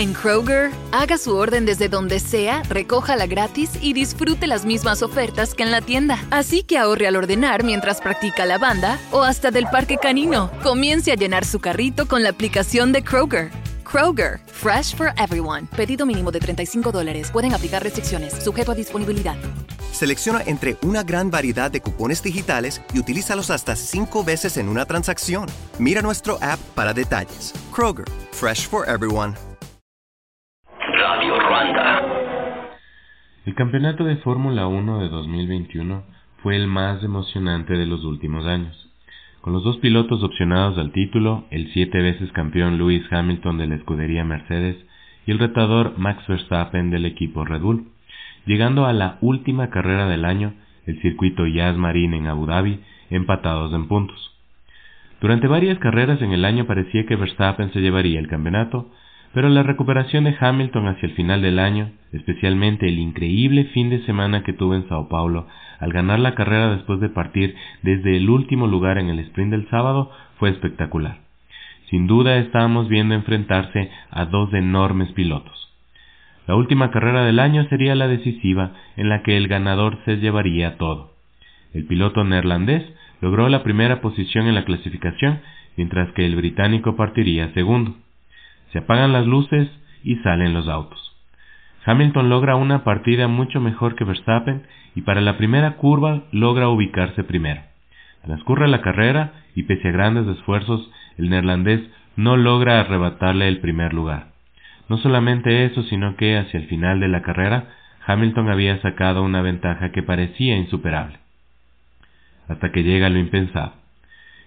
En Kroger, haga su orden desde donde sea, recójala gratis y disfrute las mismas ofertas que en la tienda. Así que ahorre al ordenar mientras practica la banda o hasta del parque canino. Comience a llenar su carrito con la aplicación de Kroger. Kroger, fresh for everyone. Pedido mínimo de 35 dólares. Pueden aplicar restricciones, sujeto a disponibilidad. Selecciona entre una gran variedad de cupones digitales y utilízalos hasta cinco veces en una transacción. Mira nuestro app para detalles. Kroger, fresh for everyone. El campeonato de Fórmula 1 de 2021 fue el más emocionante de los últimos años. Con los dos pilotos opcionados al título, el siete veces campeón Lewis Hamilton de la escudería Mercedes y el retador Max Verstappen del equipo Red Bull, llegando a la última carrera del año, el circuito Yas Marine en Abu Dhabi, empatados en puntos. Durante varias carreras en el año parecía que Verstappen se llevaría el campeonato, pero la recuperación de Hamilton hacia el final del año, especialmente el increíble fin de semana que tuvo en Sao Paulo al ganar la carrera después de partir desde el último lugar en el sprint del sábado, fue espectacular. Sin duda estábamos viendo enfrentarse a dos enormes pilotos. La última carrera del año sería la decisiva en la que el ganador se llevaría todo. El piloto neerlandés logró la primera posición en la clasificación, mientras que el británico partiría segundo. Se apagan las luces y salen los autos. Hamilton logra una partida mucho mejor que Verstappen y para la primera curva logra ubicarse primero. Transcurre la carrera y pese a grandes esfuerzos, el neerlandés no logra arrebatarle el primer lugar. No solamente eso, sino que hacia el final de la carrera, Hamilton había sacado una ventaja que parecía insuperable. Hasta que llega lo impensado.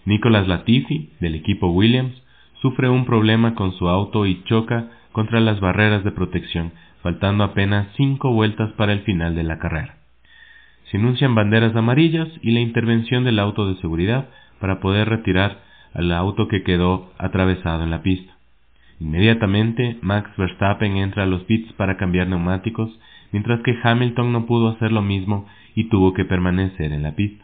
Nicolas Latifi, del equipo Williams, sufre un problema con su auto y choca contra las barreras de protección, faltando apenas cinco vueltas para el final de la carrera. Se anuncian banderas amarillas y la intervención del auto de seguridad para poder retirar al auto que quedó atravesado en la pista. Inmediatamente, Max Verstappen entra a los pits para cambiar neumáticos, mientras que Hamilton no pudo hacer lo mismo y tuvo que permanecer en la pista.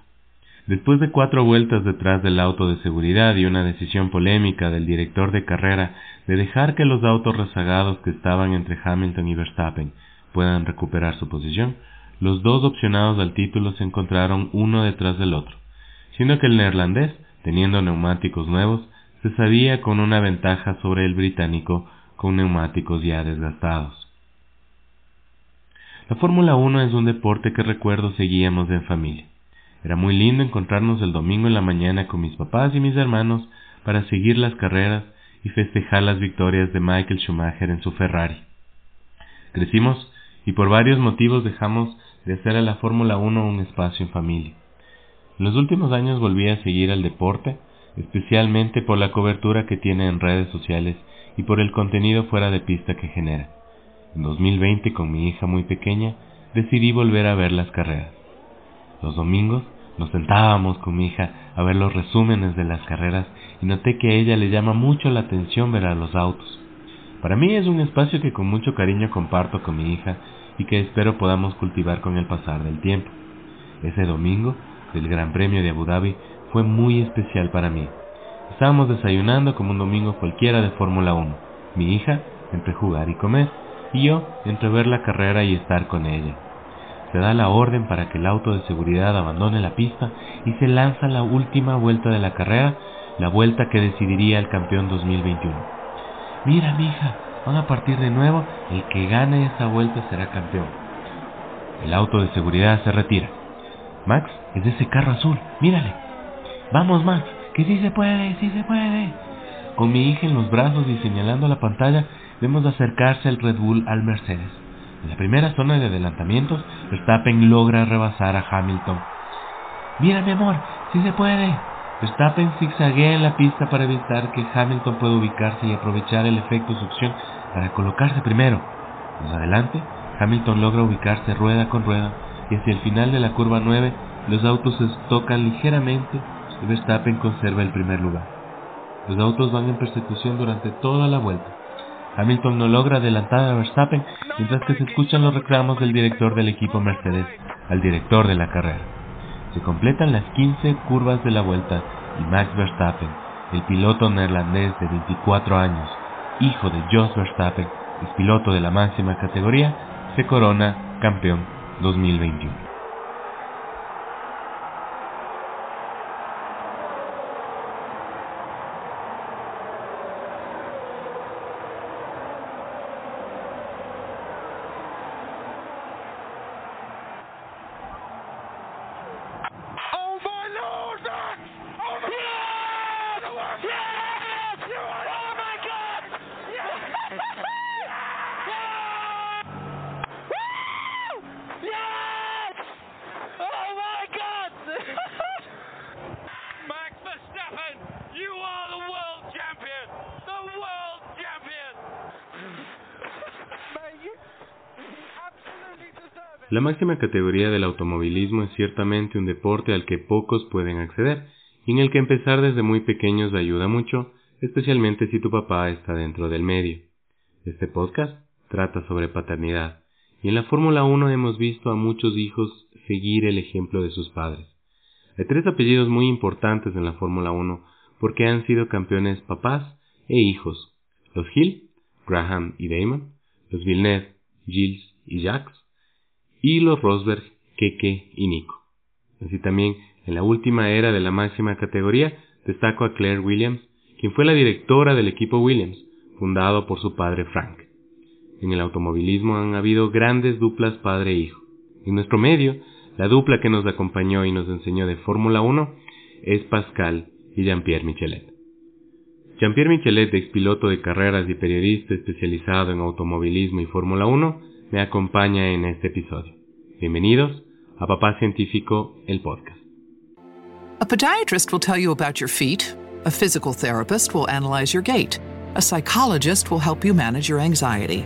Después de cuatro vueltas detrás del auto de seguridad y una decisión polémica del director de carrera de dejar que los autos rezagados que estaban entre Hamilton y Verstappen puedan recuperar su posición, los dos opcionados al título se encontraron uno detrás del otro, siendo que el neerlandés, teniendo neumáticos nuevos, se sabía con una ventaja sobre el británico con neumáticos ya desgastados. La Fórmula 1 es un deporte que recuerdo seguíamos en familia. Era muy lindo encontrarnos el domingo en la mañana con mis papás y mis hermanos para seguir las carreras y festejar las victorias de Michael Schumacher en su Ferrari. Crecimos y por varios motivos dejamos de hacer a la Fórmula 1 un espacio en familia. En los últimos años volví a seguir al deporte, especialmente por la cobertura que tiene en redes sociales y por el contenido fuera de pista que genera. En 2020, con mi hija muy pequeña, decidí volver a ver las carreras. Los domingos nos sentábamos con mi hija a ver los resúmenes de las carreras y noté que a ella le llama mucho la atención ver a los autos. Para mí es un espacio que con mucho cariño comparto con mi hija y que espero podamos cultivar con el pasar del tiempo. Ese domingo del Gran Premio de Abu Dhabi fue muy especial para mí. Estábamos desayunando como un domingo cualquiera de Fórmula 1. Mi hija entre jugar y comer y yo entre ver la carrera y estar con ella se da la orden para que el auto de seguridad abandone la pista y se lanza la última vuelta de la carrera, la vuelta que decidiría el campeón 2021. Mira, mija, van a partir de nuevo, el que gane esa vuelta será campeón. El auto de seguridad se retira. Max es ese carro azul, mírale. Vamos, Max, que sí se puede, sí se puede. Con mi hija en los brazos y señalando la pantalla, vemos acercarse el Red Bull al Mercedes. En la primera zona de adelantamientos, Verstappen logra rebasar a Hamilton. Mira, mi amor, si se puede. Verstappen zigzaguea en la pista para evitar que Hamilton pueda ubicarse y aprovechar el efecto succión para colocarse primero. Más adelante, Hamilton logra ubicarse rueda con rueda y hacia el final de la curva 9 los autos se tocan ligeramente y Verstappen conserva el primer lugar. Los autos van en persecución durante toda la vuelta. Hamilton no logra adelantar a Verstappen mientras que se escuchan los reclamos del director del equipo Mercedes al director de la carrera. Se completan las 15 curvas de la vuelta y Max Verstappen, el piloto neerlandés de 24 años, hijo de Jos Verstappen, piloto de la máxima categoría, se corona campeón 2021. Máxima categoría del automovilismo es ciertamente un deporte al que pocos pueden acceder y en el que empezar desde muy pequeños ayuda mucho, especialmente si tu papá está dentro del medio. Este podcast trata sobre paternidad y en la Fórmula 1 hemos visto a muchos hijos seguir el ejemplo de sus padres. Hay tres apellidos muy importantes en la Fórmula 1 porque han sido campeones papás e hijos. Los Hill, Graham y Damon, los Villeneuve, Gilles y Jacques, y los Rosberg, Keke y Nico. Así también, en la última era de la máxima categoría, destaco a Claire Williams, quien fue la directora del equipo Williams, fundado por su padre Frank. En el automovilismo han habido grandes duplas padre-hijo. En nuestro medio, la dupla que nos acompañó y nos enseñó de Fórmula 1 es Pascal y Jean-Pierre Michelet. Jean-Pierre Michelet, expiloto de carreras y periodista especializado en automovilismo y Fórmula 1, me acompaña en este episodio. Bienvenidos a Papá Científico, el podcast. A podiatrist will tell you about your feet. A physical therapist will analyze your gait. A psychologist will help you manage your anxiety.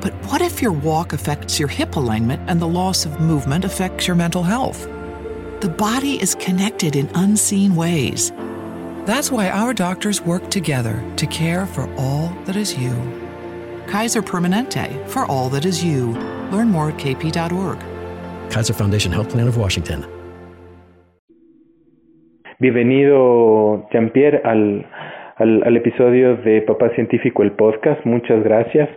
But what if your walk affects your hip alignment and the loss of movement affects your mental health? The body is connected in unseen ways. That's why our doctors work together to care for all that is you. Kaiser Permanente for all that is you. Learn more at kp.org. Kaiser Foundation Health Plan of Washington. Bienvenido, Jean-Pierre, al, al, al, episodio de Papá Científico, el podcast. Muchas gracias.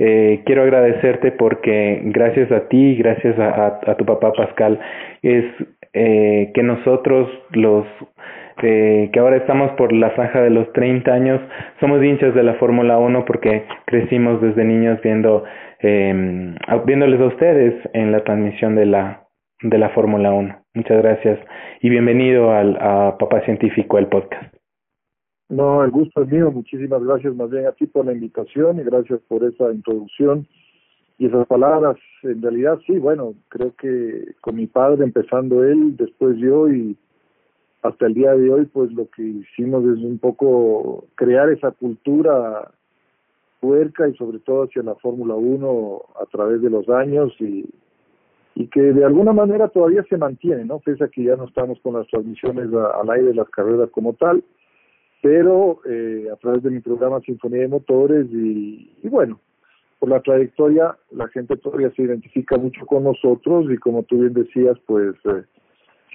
Eh, quiero agradecerte porque gracias a ti y gracias a, a, a, tu papá Pascal es eh, que nosotros los eh, que ahora estamos por la franja de los 30 años, somos hinchas de la Fórmula 1 porque crecimos desde niños viendo eh, viéndoles a ustedes en la transmisión de la de la Fórmula 1. Muchas gracias y bienvenido al a Papá Científico el podcast. No, el gusto es mío. Muchísimas gracias más bien a ti por la invitación y gracias por esa introducción y esas palabras. En realidad sí, bueno, creo que con mi padre empezando él, después yo y hasta el día de hoy, pues lo que hicimos es un poco crear esa cultura puerca y sobre todo hacia la Fórmula 1 a través de los años y, y que de alguna manera todavía se mantiene, ¿no? Pese a que ya no estamos con las transmisiones al aire de las carreras como tal, pero eh, a través de mi programa Sinfonía de Motores y, y bueno, por la trayectoria la gente todavía se identifica mucho con nosotros y como tú bien decías, pues... Eh,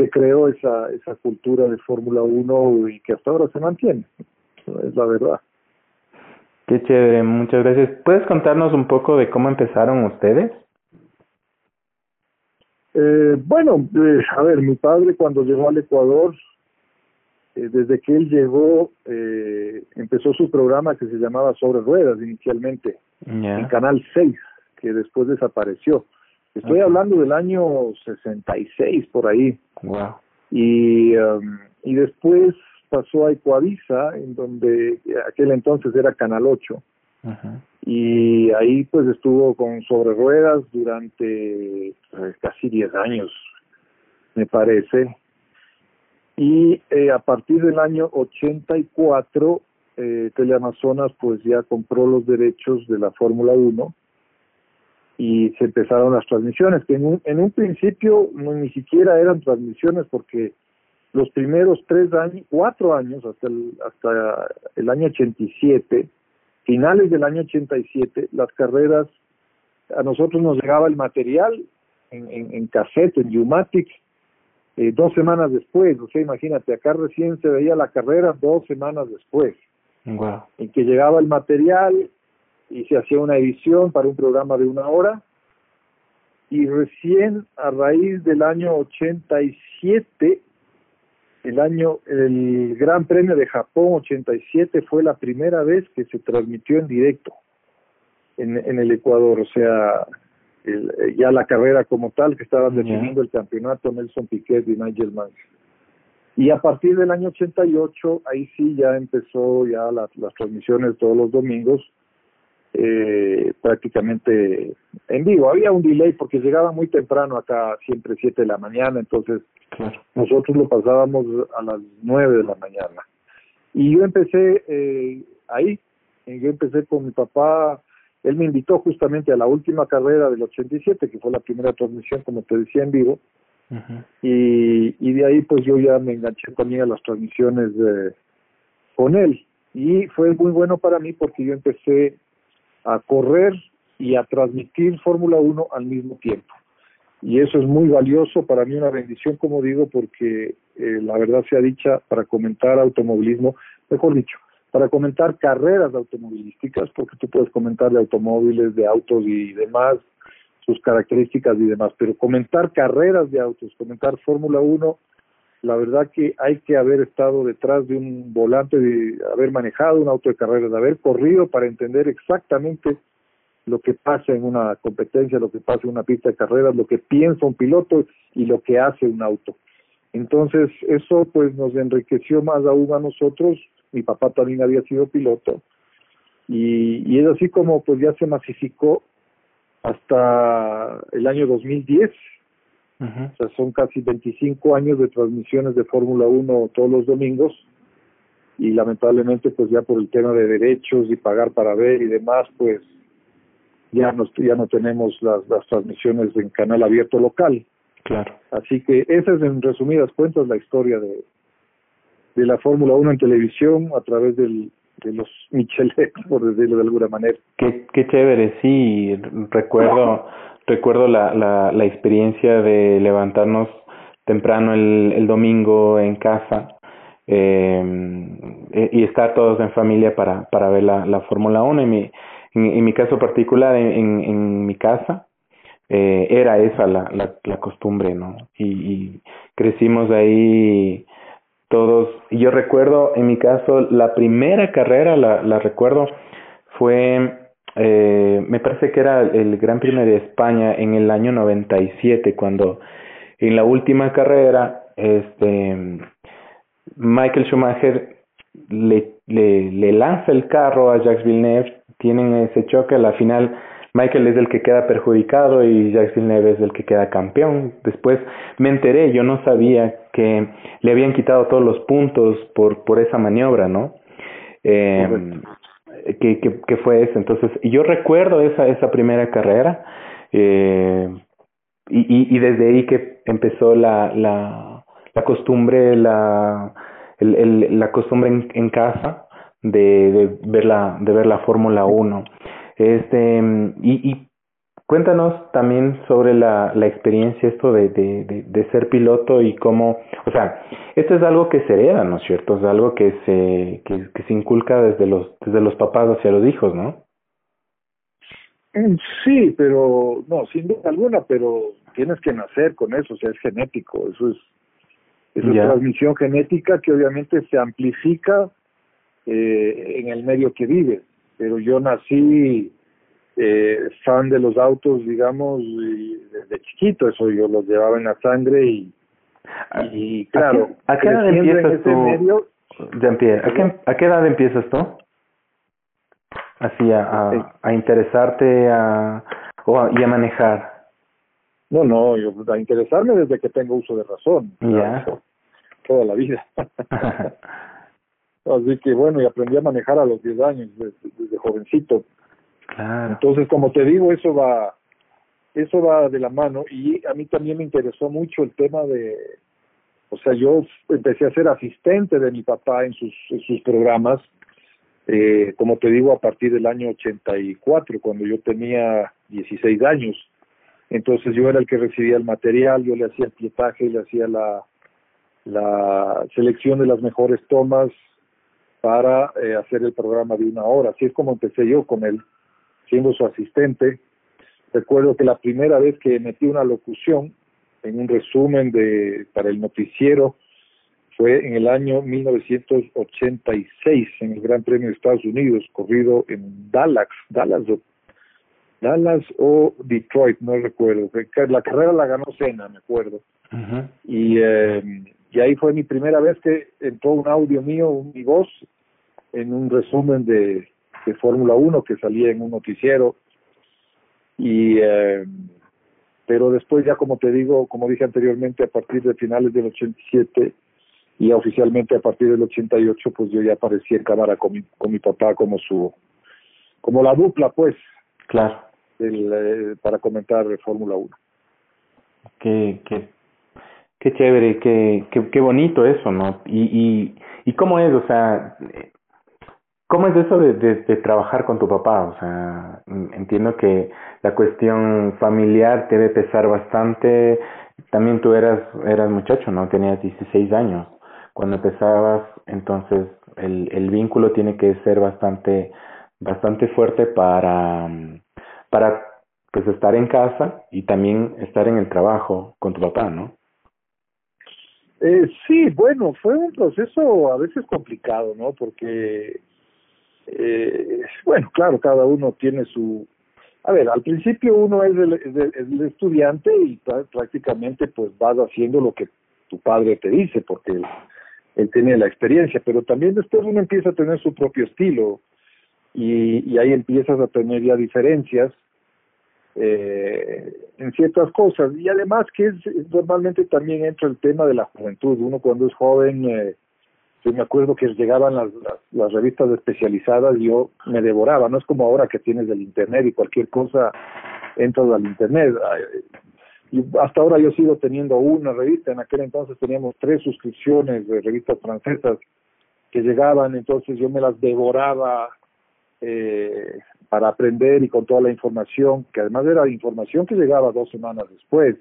se creó esa, esa cultura de Fórmula 1 y que hasta ahora se mantiene, es la verdad. Qué chévere, muchas gracias. ¿Puedes contarnos un poco de cómo empezaron ustedes? Eh, bueno, eh, a ver, mi padre cuando llegó al Ecuador, eh, desde que él llegó, eh, empezó su programa que se llamaba Sobre Ruedas inicialmente, en Canal 6, que después desapareció. Estoy okay. hablando del año 66 por ahí. Wow. Y, um, y después pasó a Ecuavisa, en donde aquel entonces era Canal 8. Uh -huh. Y ahí pues estuvo con sobre ruedas durante pues, casi 10 años, me parece. Y eh, a partir del año 84, eh, Teleamazonas pues ya compró los derechos de la Fórmula 1 y se empezaron las transmisiones, que en un, en un principio no, ni siquiera eran transmisiones porque los primeros tres años, cuatro años, hasta el, hasta el año 87, finales del año 87, las carreras, a nosotros nos llegaba el material en, en, en cassette, en Umatic, eh, dos semanas después, o sea, imagínate, acá recién se veía la carrera dos semanas después, wow. en que llegaba el material, y se hacía una edición para un programa de una hora. Y recién a raíz del año 87 el año el Gran Premio de Japón 87 fue la primera vez que se transmitió en directo en, en el Ecuador, o sea, el, ya la carrera como tal que estaban definiendo el campeonato Nelson Piquet y Nigel Mansell. Y a partir del año 88, ahí sí ya empezó ya las, las transmisiones todos los domingos, eh, prácticamente en vivo. Había un delay porque llegaba muy temprano acá, siempre 7 de la mañana, entonces nosotros lo pasábamos a las 9 de la mañana. Y yo empecé eh, ahí, yo empecé con mi papá, él me invitó justamente a la última carrera del 87, que fue la primera transmisión, como te decía, en vivo, y, y de ahí pues yo ya me enganché también a las transmisiones de, con él. Y fue muy bueno para mí porque yo empecé a correr y a transmitir Fórmula 1 al mismo tiempo. Y eso es muy valioso, para mí una bendición, como digo, porque eh, la verdad sea dicha, para comentar automovilismo, mejor dicho, para comentar carreras automovilísticas, porque tú puedes comentar de automóviles, de autos y demás, sus características y demás, pero comentar carreras de autos, comentar Fórmula 1, la verdad que hay que haber estado detrás de un volante, de haber manejado un auto de carreras, de haber corrido para entender exactamente lo que pasa en una competencia, lo que pasa en una pista de carreras, lo que piensa un piloto y lo que hace un auto. Entonces, eso pues nos enriqueció más aún a nosotros. Mi papá también había sido piloto. Y, y es así como pues ya se masificó hasta el año 2010. O sea, son casi 25 años de transmisiones de Fórmula 1 todos los domingos y lamentablemente pues ya por el tema de derechos y pagar para ver y demás pues ya no ya no tenemos las, las transmisiones en canal abierto local. Claro. Así que esa es en resumidas cuentas la historia de de la Fórmula 1 en televisión a través del de los Michelet, por decirlo de alguna manera. Qué, qué chévere, sí, recuerdo, recuerdo la, la, la experiencia de levantarnos temprano el, el domingo en casa eh, y estar todos en familia para, para ver la, la Fórmula 1. En mi, en, mi caso particular, en, en, mi casa, eh, era esa la, la, la costumbre, ¿no? Y, y crecimos ahí todos. Yo recuerdo, en mi caso, la primera carrera, la, la recuerdo, fue, eh, me parece que era el Gran Premio de España en el año 97, cuando en la última carrera, este, Michael Schumacher le, le, le lanza el carro a Jacques Villeneuve, tienen ese choque, a la final Michael es el que queda perjudicado y Jacques Villeneuve es el que queda campeón. Después me enteré, yo no sabía que le habían quitado todos los puntos por, por esa maniobra, ¿no? Eh, que, que, fue eso. Entonces, yo recuerdo esa, esa primera carrera eh, y, y, desde ahí que empezó la, la, la costumbre, la, el, el, la costumbre en, casa de, de ver la, de ver la Fórmula 1. Este, y cuéntanos también sobre la, la experiencia esto de, de, de, de, ser piloto y cómo, o sea, esto es algo que se hereda, ¿no es cierto? Es algo que se, que, que se inculca desde los, desde los papás hacia los hijos, ¿no? Mm, sí, pero, no, sin duda alguna, pero tienes que nacer con eso, o sea, es genético, eso es, es una transmisión genética que obviamente se amplifica eh, en el medio que vives pero yo nací eh, fan de los autos, digamos, y desde chiquito, eso yo los llevaba en la sangre y, y claro, ¿a qué, edad empiezas tú, medio, Jean-Pierre, ¿a qué, ¿a qué edad empiezas tú? Así, a, a, a interesarte a, o a, y a manejar. No, no, yo a interesarme desde que tengo uso de razón. Ya. Toda la vida. Así que bueno, y aprendí a manejar a los 10 años, desde, jovencito. Entonces, como te digo, eso va, eso va de la mano y a mí también me interesó mucho el tema de, o sea, yo empecé a ser asistente de mi papá en sus, sus programas, eh, como te digo, a partir del año 84, cuando yo tenía 16 años. Entonces yo era el que recibía el material, yo le hacía el pietaje, le hacía la, la selección de las mejores tomas, para eh, hacer el programa de una hora. Así es como empecé yo con él. Siendo su asistente. Recuerdo que la primera vez que metí una locución en un resumen de para el noticiero fue en el año 1986 en el Gran Premio de Estados Unidos, corrido en Dallas, Dallas o, Dallas o Detroit, no recuerdo. La carrera la ganó Senna, me acuerdo. y, eh, y ahí fue mi primera vez que entró un audio mío, mi voz, en un resumen de, de Fórmula 1 que salía en un noticiero. Y eh, pero después ya como te digo, como dije anteriormente, a partir de finales del 87 y oficialmente a partir del 88 pues yo ya aparecí en cámara con mi, con mi papá como su como la dupla pues claro. el, eh, para comentar Fórmula 1 qué, qué, qué chévere qué, qué, qué bonito eso no y, y y cómo es o sea ¿Cómo es eso de, de, trabajar con tu papá? O sea, entiendo que la cuestión familiar debe pesar bastante. También tú eras, eras muchacho, ¿no? Tenías 16 años cuando empezabas, entonces el, el vínculo tiene que ser bastante, bastante fuerte para, para pues estar en casa y también estar en el trabajo con tu papá, ¿no? Eh, sí, bueno, fue un proceso a veces complicado, ¿no? Porque, eh, bueno, claro, cada uno tiene su... A ver, al principio uno es el, estudiante y prácticamente pues vas haciendo lo que tu padre te dice, porque él tiene la experiencia, pero también después uno empieza a tener su propio estilo y, y ahí empiezas a tener ya diferencias eh, en ciertas cosas. Y además que es, normalmente también entra el tema de la juventud, uno cuando es joven, eh, yo me acuerdo que llegaban las, revistas especializadas y yo me devoraba, no es como ahora que tienes el internet y cualquier cosa entras al internet, y hasta ahora yo sigo teniendo una revista, en aquel entonces teníamos tres suscripciones de revistas francesas que llegaban, entonces yo me las devoraba eh, para aprender y con toda la información, que además era información que llegaba dos semanas después.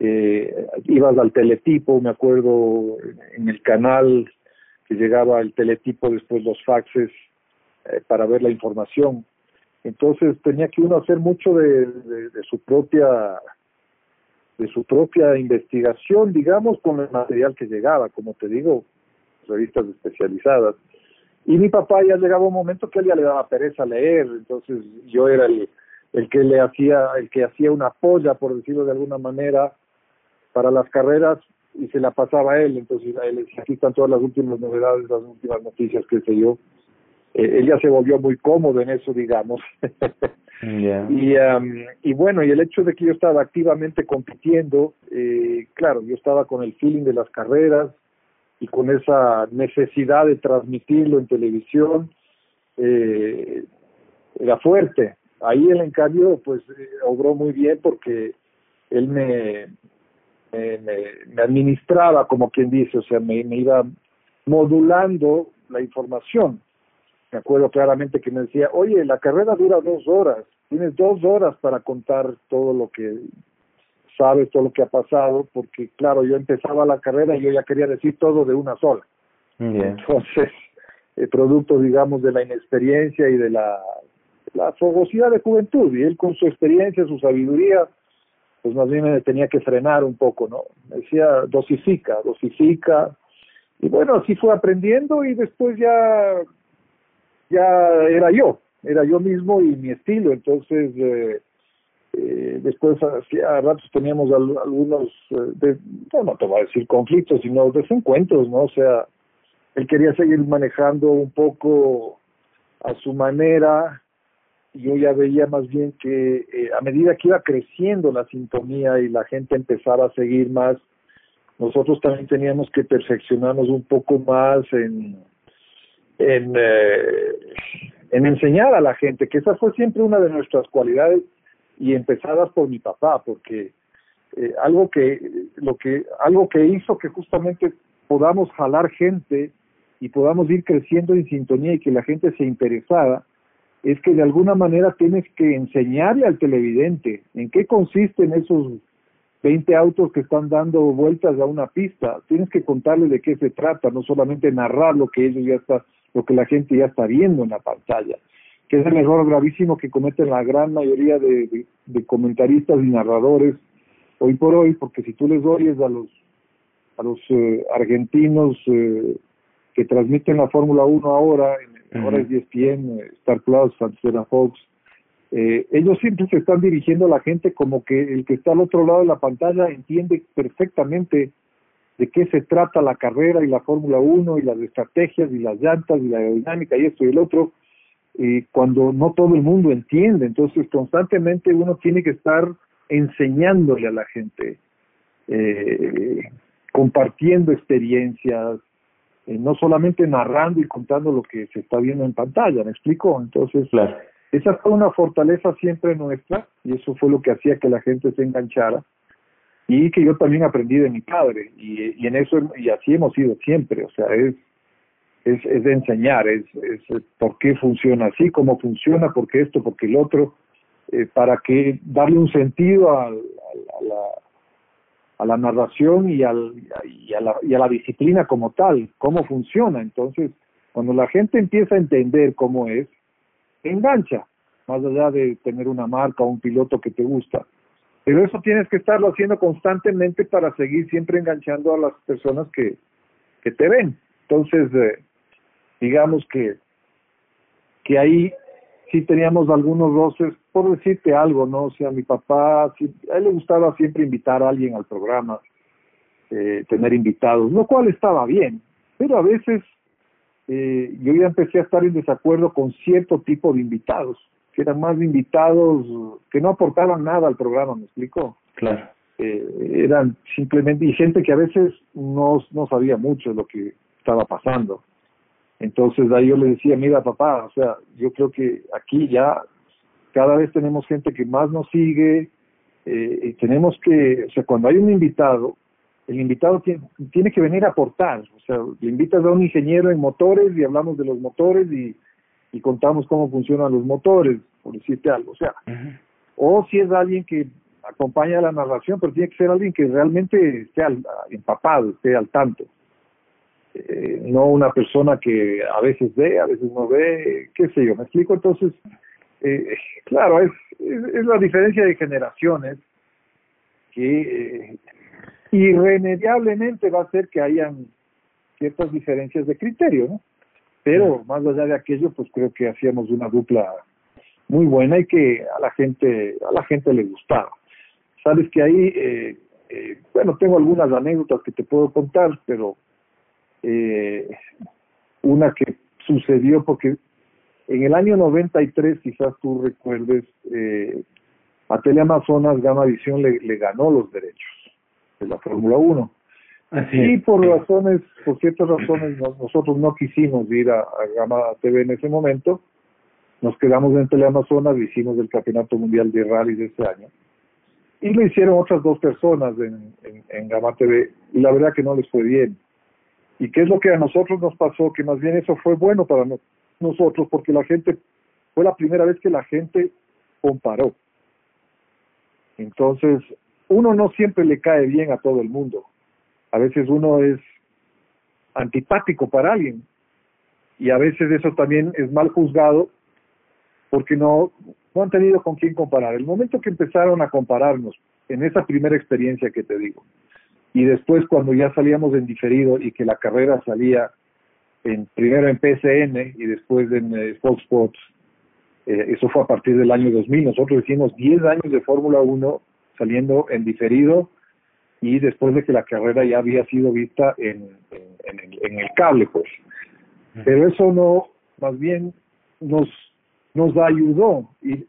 Eh, ibas al teletipo, me acuerdo, en el canal que llegaba el teletipo, después los faxes eh, para ver la información. Entonces tenía que uno hacer mucho de, su propia de su propia investigación, digamos, con el material que llegaba, como te digo, revistas especializadas. Y mi papá ya llegaba un momento que él ya le daba pereza leer, entonces yo era el, el que le hacía, el que hacía una polla, por decirlo de alguna manera, para las carreras y se la pasaba a él, entonces a él aquí están todas las últimas novedades, las últimas noticias, qué sé yo. Eh, él ya se volvió muy cómodo en eso, digamos. Y, um, y bueno, y el hecho de que yo estaba activamente compitiendo, eh, claro, yo estaba con el feeling de las carreras y con esa necesidad de transmitirlo en televisión, eh, era fuerte. Ahí él, en cambio, pues eh, obró muy bien porque él me, me, me, administraba, como quien dice, o sea, me, me iba modulando la información me acuerdo claramente que me decía, oye, la carrera dura dos horas, tienes dos horas para contar todo lo que sabes, todo lo que ha pasado, porque claro, yo empezaba la carrera y yo ya quería decir todo de una sola. Entonces, el producto, digamos, de la inexperiencia y de la, la fogosidad de juventud, y él con su experiencia, su sabiduría, pues más bien me tenía que frenar un poco, ¿no? Me decía, dosifica, dosifica, y bueno, así fue aprendiendo y después ya ya era yo, era yo mismo y mi estilo, entonces eh, eh, después a, ratos teníamos algunos, eh, de, no te voy a decir conflictos, sino desencuentros, ¿no? O sea, él quería seguir manejando un poco a su manera, yo ya veía más bien que eh, a medida que iba creciendo la sintonía y la gente empezaba a seguir más, nosotros también teníamos que perfeccionarnos un poco más en en, eh, en enseñar a la gente, que esa fue siempre una de nuestras cualidades y empezadas por mi papá, porque eh, algo que lo que algo que hizo que justamente podamos jalar gente y podamos ir creciendo en sintonía y que la gente se interesara es que de alguna manera tienes que enseñarle al televidente en qué consisten esos 20 autos que están dando vueltas a una pista. Tienes que contarle de qué se trata, no solamente narrar lo que ellos ya está, lo que la gente ya está viendo en la pantalla. que es el error gravísimo que cometen la gran mayoría de, comentaristas y narradores hoy por hoy, porque si tú les oyes a los a los eh, argentinos eh, que transmiten la Fórmula 1 ahora, en, ahora es ESPN, Star Plus, Santana Fox, eh, ellos siempre se están dirigiendo a la gente como que el que está al otro lado de la pantalla entiende perfectamente de qué se trata la carrera y la Fórmula 1 y las estrategias y las llantas y la aerodinámica y esto y el otro, cuando no todo el mundo entiende. Entonces, constantemente uno tiene que estar enseñándole a la gente, eh, compartiendo experiencias, eh, no solamente narrando y contando lo que se está viendo en pantalla, ¿me explico? Entonces, esa fue una fortaleza siempre nuestra y eso fue lo que hacía que la gente se enganchara y que yo también aprendí de mi padre y, y en eso y así hemos sido siempre, o sea, es es, es de enseñar, es, es por qué funciona así, cómo funciona, por qué esto, por qué el otro, eh, para que darle un sentido a, a, la, a la narración y, al, y, a la, y a la disciplina como tal, cómo funciona. Entonces, cuando la gente empieza a entender cómo es, engancha, más allá de tener una marca o un piloto que te gusta. Pero eso tienes que estarlo haciendo constantemente para seguir siempre enganchando a las personas que, que te ven. Entonces, eh, digamos que, que ahí sí teníamos algunos roces, por decirte algo, ¿no? O sea, mi papá, a él le gustaba siempre invitar a alguien al programa, eh, tener invitados, lo cual estaba bien, pero a veces eh, yo ya empecé a estar en desacuerdo con cierto tipo de invitados, que eran más invitados que no aportaban nada al programa, ¿me explico? Claro. Eh, eran simplemente, y gente que a veces no, no sabía mucho de lo que estaba pasando. Entonces ahí yo le decía, mira papá, o sea, yo creo que aquí ya cada vez tenemos gente que más nos sigue, eh, y tenemos que, o sea, cuando hay un invitado, el invitado tiene, tiene que venir a aportar, o sea, le invitas a un ingeniero en motores y hablamos de los motores y, y contamos cómo funcionan los motores, por decirte algo, o sea, o si es alguien que acompaña la narración, pero tiene que ser alguien que realmente esté empapado, esté al tanto. Eh, no una persona que a veces ve, a veces no ve, qué sé yo, me explico. Entonces, eh, claro, es, es, la diferencia de generaciones que eh, irremediablemente va a hacer que hayan ciertas diferencias de criterio, ¿no? Pero más allá de aquello, pues creo que hacíamos una dupla muy buena y que a la gente a la gente le gustaba. Sabes que ahí, eh, eh, bueno, tengo algunas anécdotas que te puedo contar, pero eh, una que sucedió porque en el año 93, quizás tú recuerdes, eh, a Teleamazonas Gama Visión le, le ganó los derechos de la Fórmula 1. Así y por razones, por ciertas razones, nosotros no quisimos ir a, a, Gama TV en ese momento. Nos quedamos en Teleamazonas, hicimos el Campeonato Mundial de Rally de ese año. Y lo hicieron otras dos personas en, en, en Gama TV, y la verdad que no les fue bien. ¿Y qué es lo que a nosotros nos pasó? Que más bien eso fue bueno para nosotros porque la gente, fue la primera vez que la gente comparó. Entonces, uno no siempre le cae bien a todo el mundo. A veces uno es antipático para alguien y a veces eso también es mal juzgado porque no, no han tenido con quién comparar. El momento que empezaron a compararnos en esa primera experiencia que te digo, y después cuando ya salíamos en diferido y que la carrera salía en primero en PSN y después en eh, Fox Sports, eh, eso fue a partir del año 2000, nosotros hicimos 10 años de Fórmula 1 saliendo en diferido y después de que la carrera ya había sido vista en, en, en, el cable, pues. Pero eso no, más bien nos, nos ayudó. ¿Y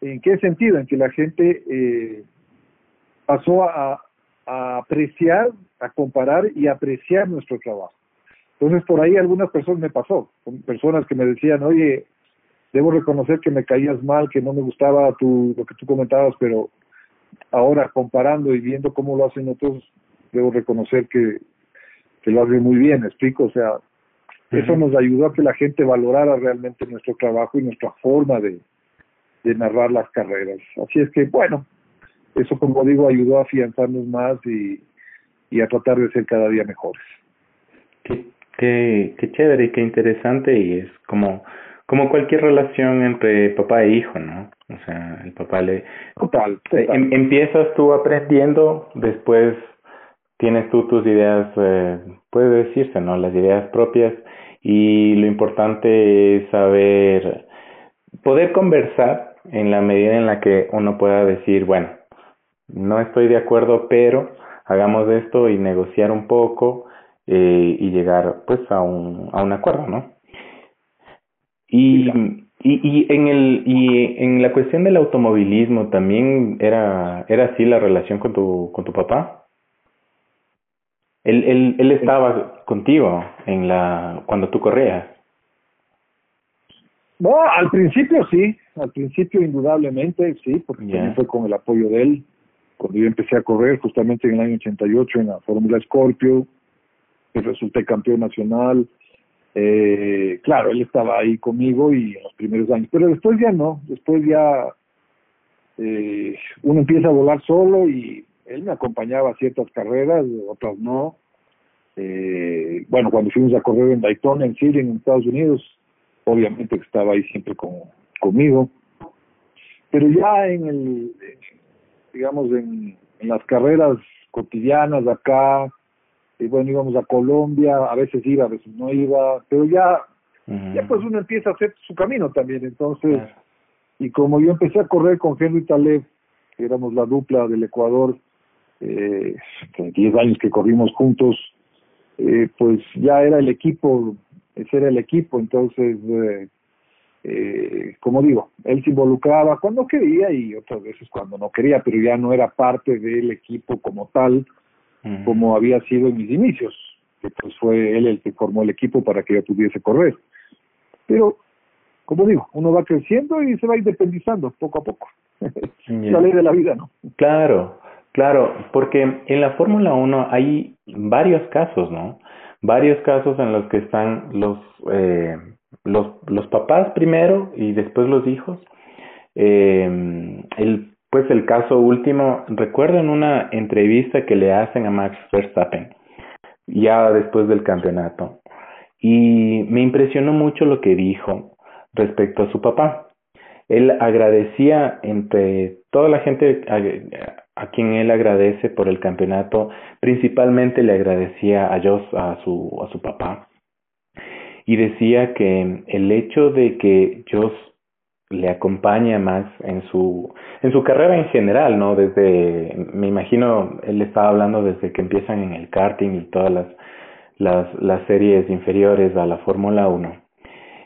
en qué sentido? En que la gente eh, pasó a, a apreciar, a comparar y apreciar nuestro trabajo. Entonces, por ahí algunas personas me pasó, personas que me decían, oye, debo reconocer que me caías mal, que no me gustaba tu, lo que tú comentabas, pero ahora comparando y viendo cómo lo hacen otros, debo reconocer que, que lo hacen muy bien, explico, o sea, eso nos ayudó a que la gente valorara realmente nuestro trabajo y nuestra forma de, de narrar las carreras. Así es que, bueno, eso como digo ayudó a afianzarnos más y, y a tratar de ser cada día mejores. Qué, qué, qué chévere y qué interesante y es como como cualquier relación entre papá e hijo, ¿no? O sea, el papá le... Total. Em, empiezas tú aprendiendo, después tienes tú tus ideas, eh, puede decirse, ¿no? Las ideas propias y lo importante es saber, poder conversar en la medida en la que uno pueda decir, bueno, no estoy de acuerdo, pero hagamos esto y negociar un poco eh, y llegar pues a un, a un acuerdo, ¿no? Y, y, y en el y en la cuestión del automovilismo también era era así la relación con tu con tu papá. Él él él estaba contigo en la cuando tú corrías. No, al principio sí, al principio indudablemente sí, porque fue con el apoyo de él. Cuando yo empecé a correr, justamente en el año 88 en la Fórmula Scorpio, resulté campeón nacional, eh, claro, él estaba ahí conmigo y en los primeros años, pero después ya no, después ya eh, uno empieza a volar solo y él me acompañaba a ciertas carreras, otras no. Eh, bueno, cuando fuimos a correr en Daytona, en Chile, en Estados Unidos, obviamente estaba ahí siempre con, conmigo. Pero ya en el, digamos, en, en las carreras cotidianas acá, y bueno, íbamos a Colombia, a veces iba, a veces no iba, pero ya, ya pues uno empieza a hacer su camino también, entonces, y como yo empecé a correr con Henry Taleb, que éramos la dupla del Ecuador, eh, 10 años que corrimos juntos, eh, pues ya era el equipo, ese era el equipo, entonces, eh, eh, como digo, él se involucraba cuando quería y otras veces cuando no quería, pero ya no era parte del equipo como tal, como había sido en mis inicios, que pues fue él el que formó el equipo para que yo pudiese correr. Pero, como digo, uno va creciendo y se va independizando poco a poco. La ley de la vida, ¿no? Claro, claro, porque en la Fórmula 1 hay varios casos, ¿no? Varios casos en los que están los, eh, los, los papás primero y después los hijos. Eh, el pues el caso último, recuerdo en una entrevista que le hacen a Max Verstappen, ya después del campeonato, y me impresionó mucho lo que dijo respecto a su papá. Él agradecía entre toda la gente a, quien él agradece por el campeonato, principalmente le agradecía a Joss, a su, a su papá, y decía que el hecho de que Joss le acompaña más en su en su carrera en general, ¿no? Desde me imagino él estaba hablando desde que empiezan en el karting y todas las las, series inferiores a la Fórmula 1.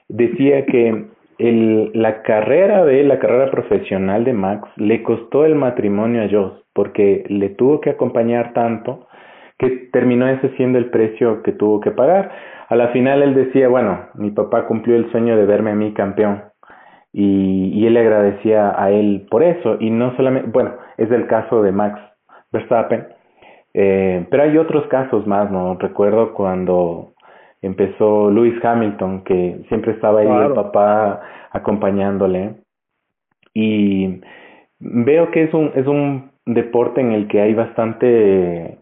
Decía que el, la carrera de la carrera profesional de Max le costó el matrimonio a Joss porque le tuvo que acompañar tanto que terminó ese siendo el precio que tuvo que pagar. A la final él decía, bueno, mi papá cumplió el sueño de verme a mí campeón y, y él le agradecía a él por eso y no solamente, bueno, es el caso de Max Verstappen, eh, pero hay otros casos más, ¿no? Recuerdo cuando empezó Lewis Hamilton, que siempre estaba ahí el papá acompañándole y veo que es un, es un deporte en el que hay bastante,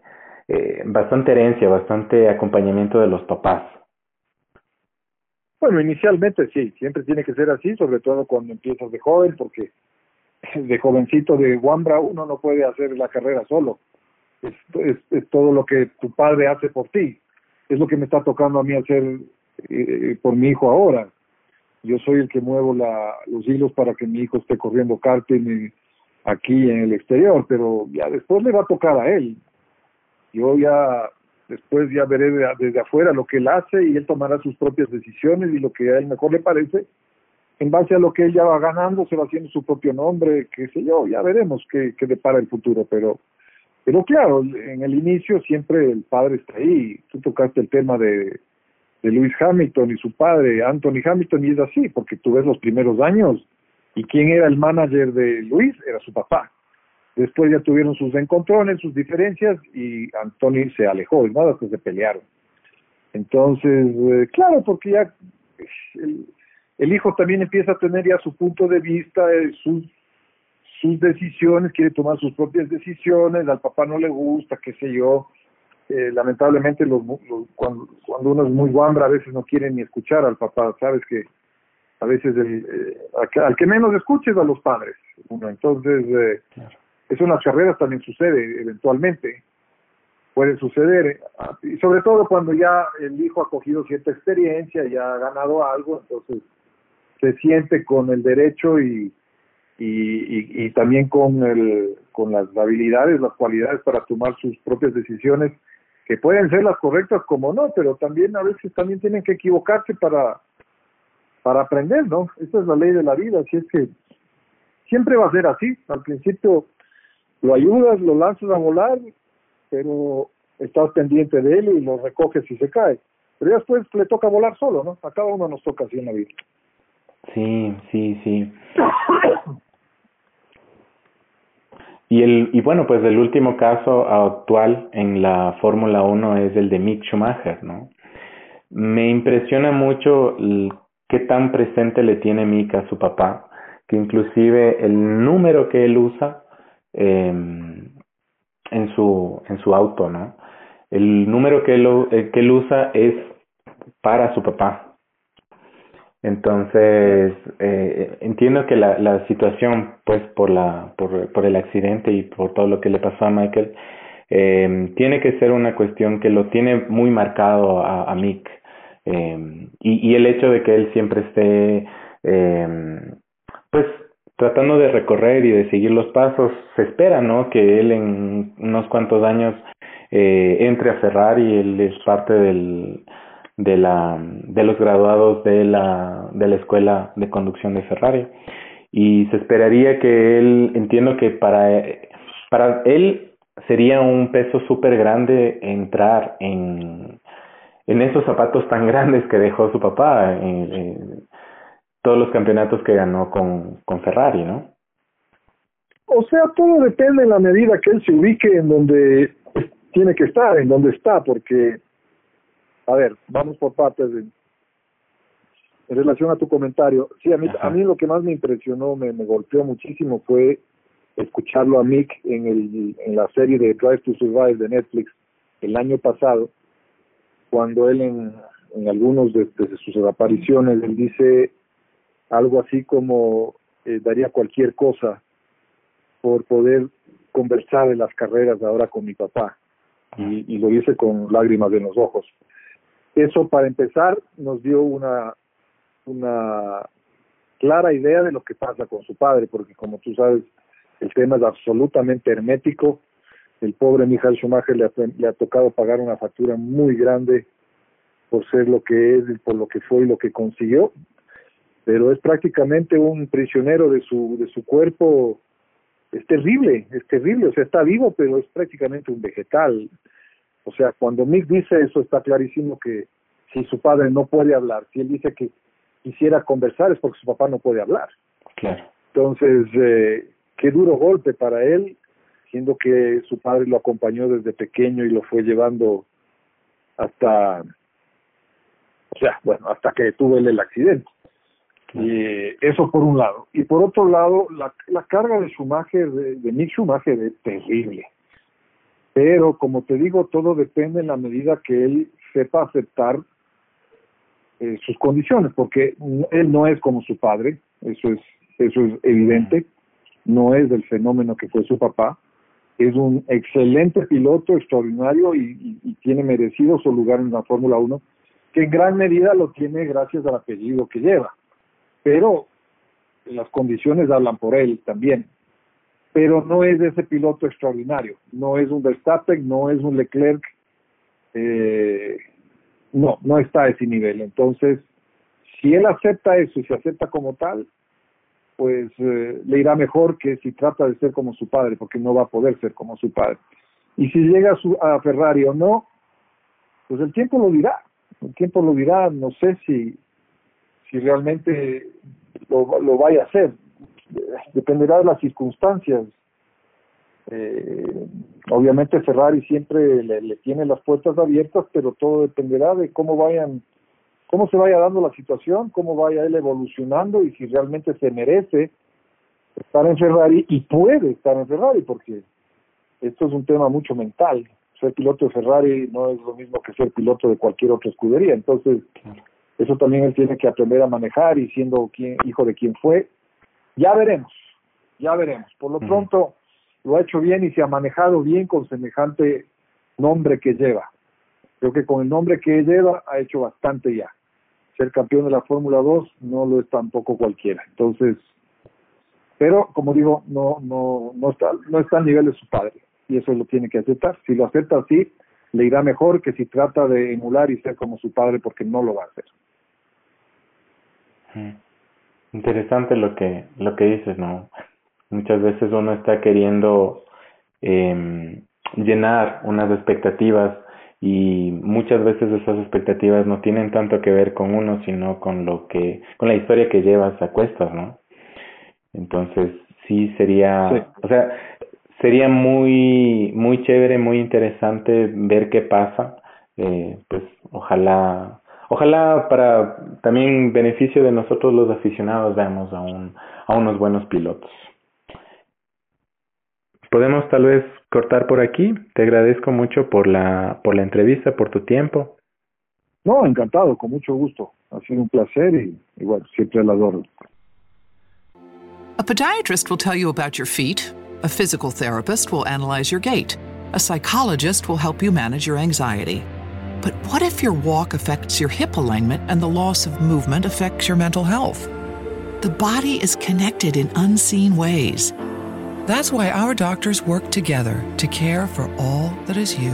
eh, bastante herencia, bastante acompañamiento de los papás. Bueno, inicialmente sí, siempre tiene que ser así, sobre todo cuando empiezas de joven, porque de jovencito de Wambra uno no puede hacer la carrera solo. Es, es, todo lo que tu padre hace por ti. Es lo que me está tocando a mí hacer eh, por mi hijo ahora. Yo soy el que muevo la, los hilos para que mi hijo esté corriendo karting aquí en el exterior, pero ya después le va a tocar a él. Yo ya después ya veré desde afuera lo que él hace y él tomará sus propias decisiones y lo que a él mejor le parece. En base a lo que él ya va ganando, se va haciendo su propio nombre, qué sé yo, ya veremos qué, qué depara el futuro, pero pero claro, en el inicio siempre el padre está ahí. Tú tocaste el tema de, de Lewis Hamilton y su padre, Anthony Hamilton, y es así, porque tú ves los primeros años y quién era el manager de Luis era su papá. Después ya tuvieron sus encontrones, sus diferencias y Anthony se alejó, nada que se pelearon. Entonces, eh, claro, porque ya el, hijo también empieza a tener ya su punto de vista, eh, sus, sus decisiones, quiere tomar sus propias decisiones, al papá no le gusta, qué sé yo. Eh, lamentablemente, los, cuando, cuando, uno es muy guambra, a veces no quiere ni escuchar al papá, sabes que a veces el, eh, al, que, menos escuches a los padres. Uno. Entonces, eh, eso en las carreras también sucede eventualmente. Puede suceder, y sobre todo cuando ya el hijo ha cogido cierta experiencia, ya ha ganado algo, entonces se siente con el derecho y, y, y, también con, el, con las habilidades, las cualidades para tomar sus propias decisiones, que pueden ser las correctas como no, pero también a veces también tienen que equivocarse para, para aprender, ¿no? Esa es la ley de la vida, así es que siempre va a ser así. Al principio lo ayudas, lo lanzas a volar, pero estás pendiente de él y lo recoges si se cae. Pero después le toca volar solo, ¿no? A cada uno nos toca así en la vida. Sí, sí, sí. Y, el, y bueno, pues el último caso actual en la Fórmula 1 es el de Mick Schumacher, ¿no? Me impresiona mucho qué tan presente le tiene Mick a su papá, que inclusive el número que él usa eh, en, su, en su auto, ¿no? El número que él, eh, que él usa es para su papá. Entonces, eh, entiendo que la, la situación, pues, por, la, por, por el accidente y por todo lo que le pasó a Michael, eh, tiene que ser una cuestión que lo tiene muy marcado a, Mick. Eh, y, y, el hecho de que él siempre esté, pues, tratando de recorrer y de seguir los pasos, se espera, ¿no? Que él en unos cuantos años eh, entre a Ferrari, él es parte del, de, la, de los graduados de la, de la escuela de conducción de Ferrari. Y se esperaría que él, entiendo que para, para él sería un peso súper grande entrar en, en esos zapatos tan grandes que dejó su papá, en, todos los campeonatos que ganó con, con Ferrari, ¿no? O sea, todo depende en la medida que él se ubique en donde tiene que estar, en donde está, porque, a ver, vamos por partes. en relación a tu comentario, sí, a mí, a mí lo que más me impresionó, me, me golpeó muchísimo fue escucharlo a Mick en, el, en la serie de Drive to Survive de Netflix el año pasado, cuando él en, en algunos de, sus apariciones, él dice algo así como eh, daría cualquier cosa por poder conversar en las carreras ahora con mi papá y, y lo dice con lágrimas en los ojos. Eso para empezar nos dio una, una clara idea de lo que pasa con su padre, porque como tú sabes, el tema es absolutamente hermético. El pobre Michael Schumacher le ha, le ha tocado pagar una factura muy grande por ser lo que es, por lo que fue y lo que consiguió, pero es prácticamente un prisionero de su, de su cuerpo, es terrible, es terrible, o sea, está vivo, pero es prácticamente un vegetal. O sea, cuando Mick dice eso, está clarísimo que si su padre no puede hablar, si él dice que quisiera conversar, es porque su papá no puede hablar. Claro. Entonces, eh, qué duro golpe para él, siendo que su padre lo acompañó desde pequeño y lo fue llevando hasta o sea, bueno, hasta que tuve el accidente. Y eso por un lado. Y por otro lado, la, la carga de Schumacher, de, de Mick Schumacher es terrible. Pero como te digo, todo depende en la medida que él sepa aceptar eh, sus condiciones, porque él no es como su padre, eso es, eso es evidente, no es del fenómeno que fue su papá, es un excelente piloto, extraordinario y, y, y tiene merecido su lugar en la Fórmula 1, que en gran medida lo tiene gracias al apellido que lleva. Pero las condiciones hablan por él también. Pero no es ese piloto extraordinario, no es un Verstappen, no es un Leclerc, eh, no, no está a ese nivel. Entonces, si él acepta eso y se acepta como tal, pues eh, le irá mejor que si trata de ser como su padre, porque no va a poder ser como su padre. Y si llega a, su, a Ferrari o no, pues el tiempo lo dirá el tiempo lo dirá, no sé si, si realmente lo, lo vaya a hacer, dependerá de las circunstancias. Eh, obviamente Ferrari siempre le, le, tiene las puertas abiertas, pero todo dependerá de cómo vayan, cómo se vaya dando la situación, cómo vaya él evolucionando y si realmente se merece estar en Ferrari y puede estar en Ferrari, porque esto es un tema mucho mental ser piloto de Ferrari no es lo mismo que ser piloto de cualquier otra escudería. Entonces, eso también él tiene que aprender a manejar y siendo quien, hijo de quien fue. Ya veremos, ya veremos. Por lo pronto lo ha hecho bien y se ha manejado bien con semejante nombre que lleva. Creo que con el nombre que lleva ha hecho bastante ya. Ser campeón de la Fórmula 2 no lo es tampoco cualquiera. Entonces, pero como digo, no no no está no está al nivel de su padre y eso lo tiene que aceptar. Si lo acepta así, le irá mejor que si trata de emular y ser como su padre porque no lo va a hacer. Interesante lo que lo que dices, ¿no? Muchas veces uno está queriendo eh, llenar unas expectativas y muchas veces esas expectativas no tienen tanto que ver con uno, sino con lo que, con la historia que llevas a cuestas, ¿no? Entonces, sí sería, o sea, sería muy, muy chévere, muy interesante ver qué pasa. Eh, pues ojalá, ojalá para también beneficio de nosotros los aficionados veamos a, un, a unos buenos pilotos. Podemos tal vez cortar por aquí. Te agradezco mucho por la, por la entrevista, por tu tiempo. No, encantado, con mucho gusto. Ha sido un placer y, y bueno, siempre la adoro. A podiatrist will tell you about your feet. A physical therapist will analyze your gait. A psychologist will help you manage your anxiety. But what if your walk affects your hip alignment and the loss of movement affects your mental health? The body is connected in unseen ways. That's why our doctors work together to care for all that is you.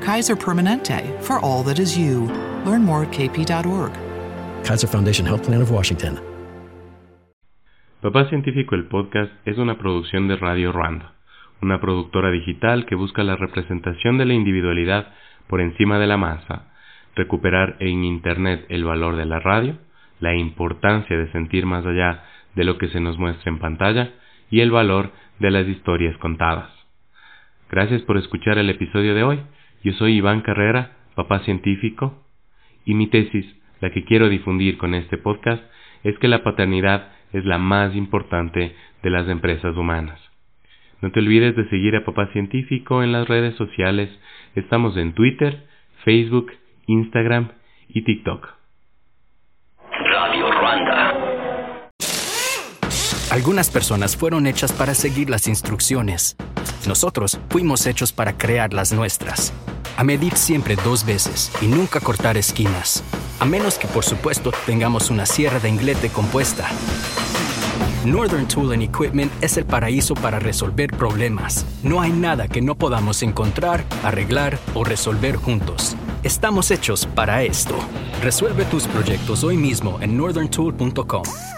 Kaiser Permanente, for all that is you. Learn more at kp.org. Kaiser Foundation Health Plan of Washington. Papá Científico el podcast es una producción de Radio Rwanda, una productora digital que busca la representación de la individualidad por encima de la masa, recuperar en Internet el valor de la radio, la importancia de sentir más allá de lo que se nos muestra en pantalla, y el valor de las historias contadas. Gracias por escuchar el episodio de hoy. Yo soy Iván Carrera, papá científico, y mi tesis, la que quiero difundir con este podcast, es que la paternidad es la más importante de las empresas humanas. No te olvides de seguir a Papá Científico en las redes sociales. Estamos en Twitter, Facebook, Instagram y TikTok. Radio Rwanda. Algunas personas fueron hechas para seguir las instrucciones. Nosotros fuimos hechos para crear las nuestras. A medir siempre dos veces y nunca cortar esquinas. A menos que por supuesto tengamos una sierra de inglete compuesta. Northern Tool and Equipment es el paraíso para resolver problemas. No hay nada que no podamos encontrar, arreglar o resolver juntos. Estamos hechos para esto. Resuelve tus proyectos hoy mismo en northerntool.com.